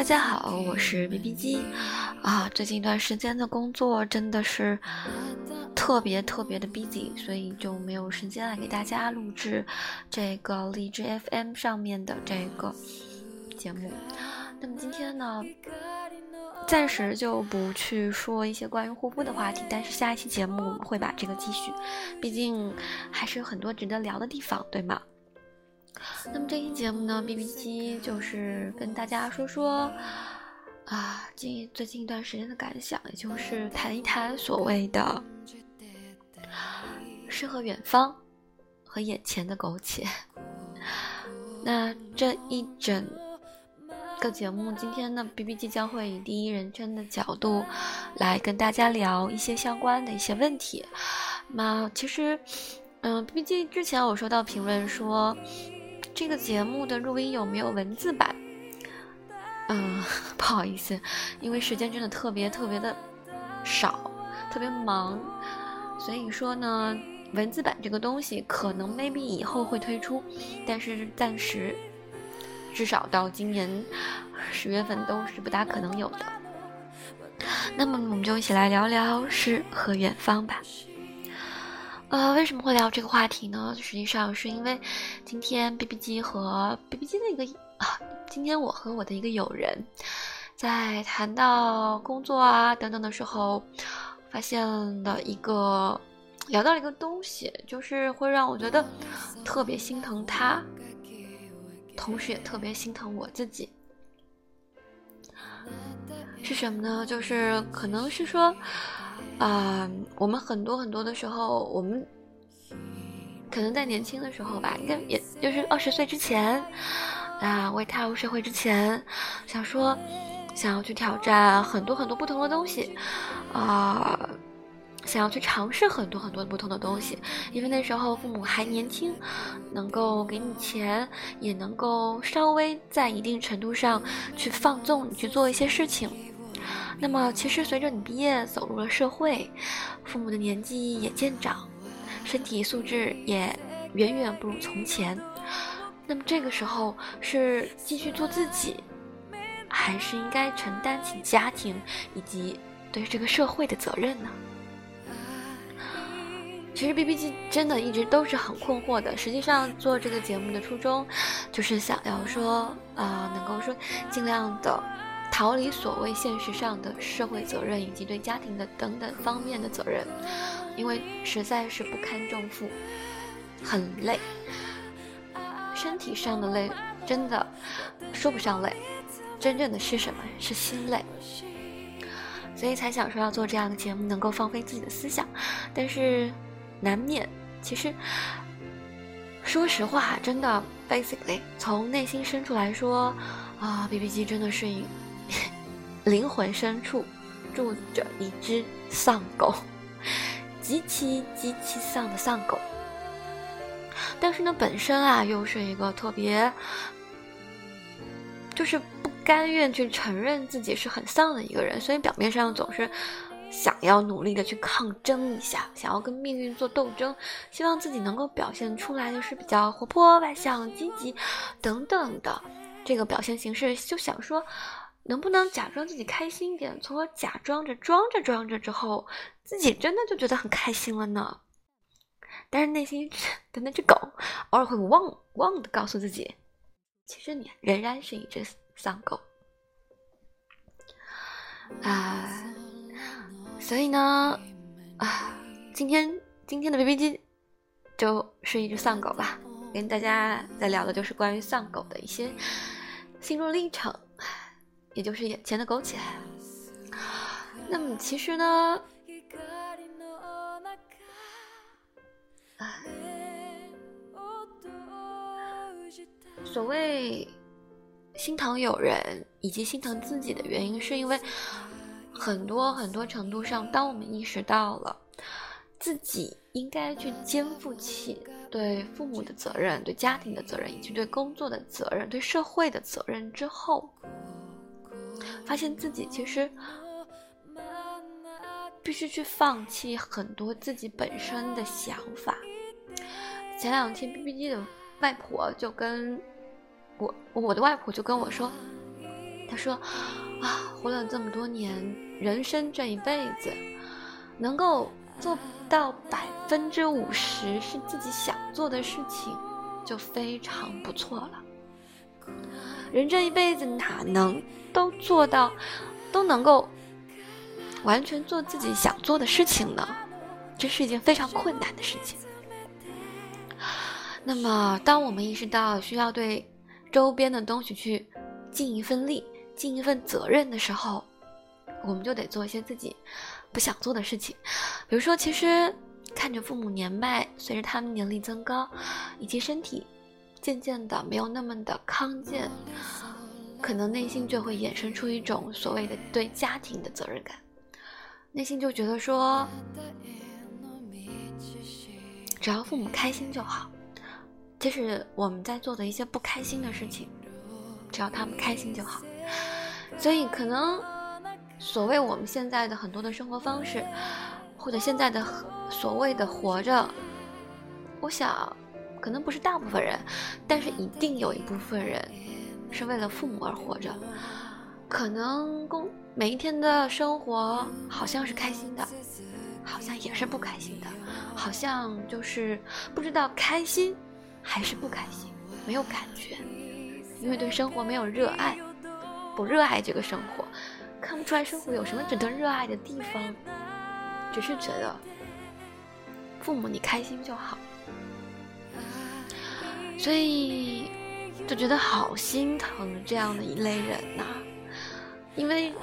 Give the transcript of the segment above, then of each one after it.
大家好，我是 B B 机啊。最近一段时间的工作真的是特别特别的 busy，所以就没有时间来给大家录制这个荔枝 FM 上面的这个节目。那么今天呢，暂时就不去说一些关于护肤的话题，但是下一期节目我们会把这个继续，毕竟还是有很多值得聊的地方，对吗？那么这期节目呢，B B 机就是跟大家说说啊，近最近一段时间的感想，也就是谈一谈所谓的诗和远方和眼前的苟且。那这一整个节目，今天呢，B B 机将会以第一人称的角度来跟大家聊一些相关的一些问题。那其实，嗯，B B 机之前我收到评论说。这个节目的录音有没有文字版？嗯，不好意思，因为时间真的特别特别的少，特别忙，所以说呢，文字版这个东西可能 maybe 以后会推出，但是暂时至少到今年十月份都是不大可能有的。那么我们就一起来聊聊诗和远方吧。呃，为什么会聊这个话题呢？实际上是因为今天 B B 机和 B B 机的一个啊，今天我和我的一个友人，在谈到工作啊等等的时候，发现了一个聊到了一个东西，就是会让我觉得特别心疼他，同时也特别心疼我自己。是什么呢？就是可能是说。啊，我们很多很多的时候，我们可能在年轻的时候吧，应该也就是二十岁之前，啊，未踏入社会之前，想说想要去挑战很多很多不同的东西，啊，想要去尝试很多很多不同的东西，因为那时候父母还年轻，能够给你钱，也能够稍微在一定程度上去放纵你去做一些事情。那么，其实随着你毕业走入了社会，父母的年纪也渐长，身体素质也远远不如从前。那么这个时候是继续做自己，还是应该承担起家庭以及对这个社会的责任呢？其实 B B G 真的一直都是很困惑的。实际上做这个节目的初衷，就是想要说，呃，能够说尽量的。逃离所谓现实上的社会责任以及对家庭的等等方面的责任，因为实在是不堪重负，很累，身体上的累真的说不上累，真正的是什么？是心累，所以才想说要做这样的节目，能够放飞自己的思想，但是难免，其实说实话，真的，basically 从内心深处来说，啊，B B 机真的是。灵魂深处住着一只丧狗，极其极其丧的丧狗。但是呢，本身啊又是一个特别，就是不甘愿去承认自己是很丧的一个人，所以表面上总是想要努力的去抗争一下，想要跟命运做斗争，希望自己能够表现出来的是比较活泼、外向、积极等等的这个表现形式，就想说。能不能假装自己开心一点？从而假装着装着装着之后，自己真的就觉得很开心了呢？但是内心 的那只狗偶尔会忘忘的告诉自己，其实你仍然是一只丧狗啊。所以呢，啊，今天今天的 BB 机就是一只丧狗吧，跟大家在聊的就是关于丧狗的一些心路历程。也就是眼前的苟且。那么其实呢，所谓心疼友人以及心疼自己的原因，是因为很多很多程度上，当我们意识到了自己应该去肩负起对父母的责任、对家庭的责任，以及对工作的责任、对社会的责任之后。发现自己其实必须去放弃很多自己本身的想法。前两天 B B G 的外婆就跟我，我的外婆就跟我说，他说：“啊，活了这么多年，人生这一辈子，能够做到百分之五十是自己想做的事情，就非常不错了。人这一辈子哪能都做到，都能够完全做自己想做的事情呢？这是一件非常困难的事情。那么，当我们意识到需要对周边的东西去尽一份力。”尽一份责任的时候，我们就得做一些自己不想做的事情。比如说，其实看着父母年迈，随着他们年龄增高，以及身体渐渐的没有那么的康健，可能内心就会衍生出一种所谓的对家庭的责任感。内心就觉得说，只要父母开心就好。即使我们在做的一些不开心的事情，只要他们开心就好。所以，可能所谓我们现在的很多的生活方式，或者现在的所谓的活着，我想，可能不是大部分人，但是一定有一部分人是为了父母而活着。可能工每一天的生活好像是开心的，好像也是不开心的，好像就是不知道开心还是不开心，没有感觉，因为对生活没有热爱。不热爱这个生活，看不出来生活有什么值得热爱的地方，只是觉得父母你开心就好，所以就觉得好心疼这样的一类人呐，因为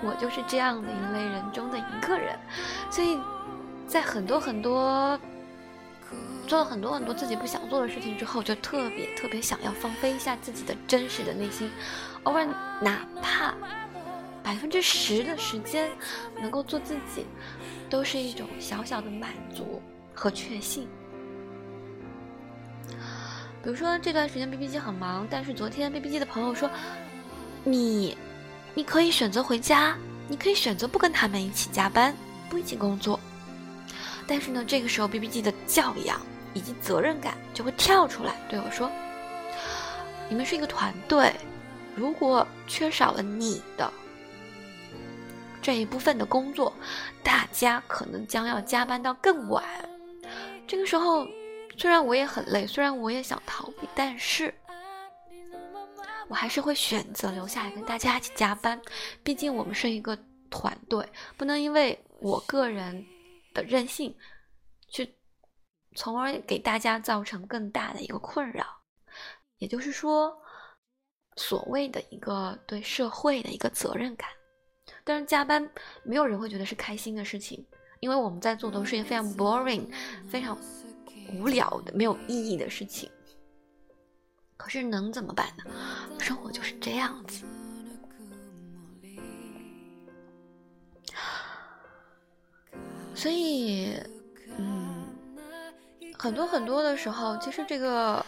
我就是这样的一类人中的一个人，所以在很多很多做了很多很多自己不想做的事情之后，就特别特别想要放飞一下自己的真实的内心。偶尔哪怕百分之十的时间能够做自己，都是一种小小的满足和确信。比如说这段时间 B B 机很忙，但是昨天 B B 机的朋友说：“你，你可以选择回家，你可以选择不跟他们一起加班，不一起工作。”但是呢，这个时候 B B 机的教养以及责任感就会跳出来对我说：“你们是一个团队。”如果缺少了你的这一部分的工作，大家可能将要加班到更晚。这个时候，虽然我也很累，虽然我也想逃避，但是我还是会选择留下来跟大家一起加班。毕竟我们是一个团队，不能因为我个人的任性，去从而给大家造成更大的一个困扰。也就是说。所谓的一个对社会的一个责任感，但是加班没有人会觉得是开心的事情，因为我们在做都是一件非常 boring、非常无聊的、没有意义的事情。可是能怎么办呢？生活就是这样子。所以，嗯，很多很多的时候，其实这个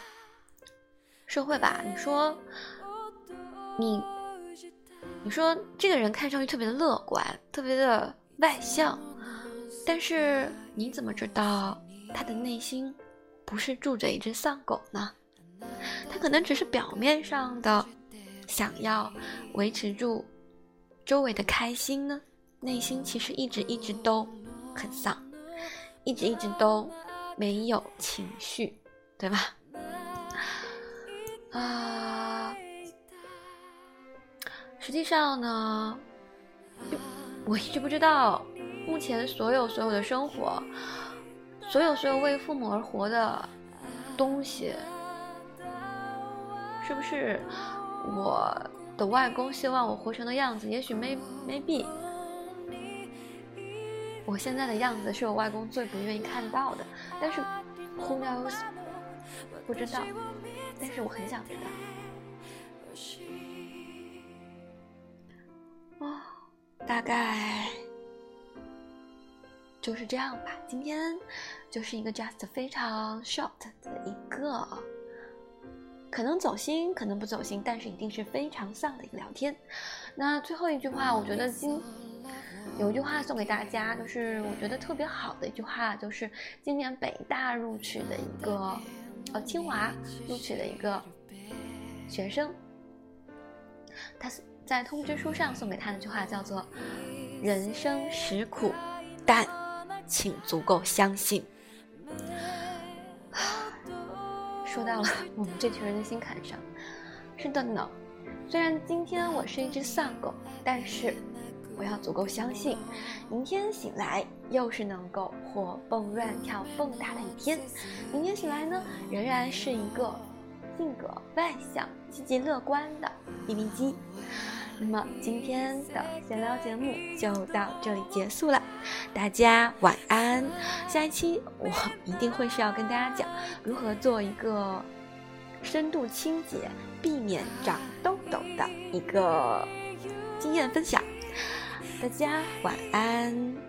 社会吧，你说。你，你说这个人看上去特别的乐观，特别的外向，但是你怎么知道他的内心不是住着一只丧狗呢？他可能只是表面上的想要维持住周围的开心呢，内心其实一直一直都很丧，一直一直都没有情绪，对吧？啊。实际上呢，我一直不知道，目前所有所有的生活，所有所有为父母而活的东西，是不是我的外公希望我活成的样子？也许 may maybe，我现在的样子是我外公最不愿意看到的，但是 who knows，不知道，但是我很想知道。哦，大概就是这样吧。今天就是一个 just 非常 short 的一个，可能走心，可能不走心，但是一定是非常丧的一个聊天。那最后一句话，我觉得今有一句话送给大家，就是我觉得特别好的一句话，就是今年北大录取的一个，呃，清华录取的一个学生。他在通知书上送给他的那句话叫做：“人生实苦，但请足够相信。” 说到了 我们这群人的心坎上。是的呢，虽然今天我是一只丧狗，但是我要足够相信，明天醒来又是能够活蹦乱跳、蹦跶的一天。明天醒来呢，仍然是一个性格外向、积极乐观的 B B 机。那么今天的闲聊节目就到这里结束了，大家晚安。下一期我一定会是要跟大家讲如何做一个深度清洁。避免长痘痘的一个经验分享，大家晚安。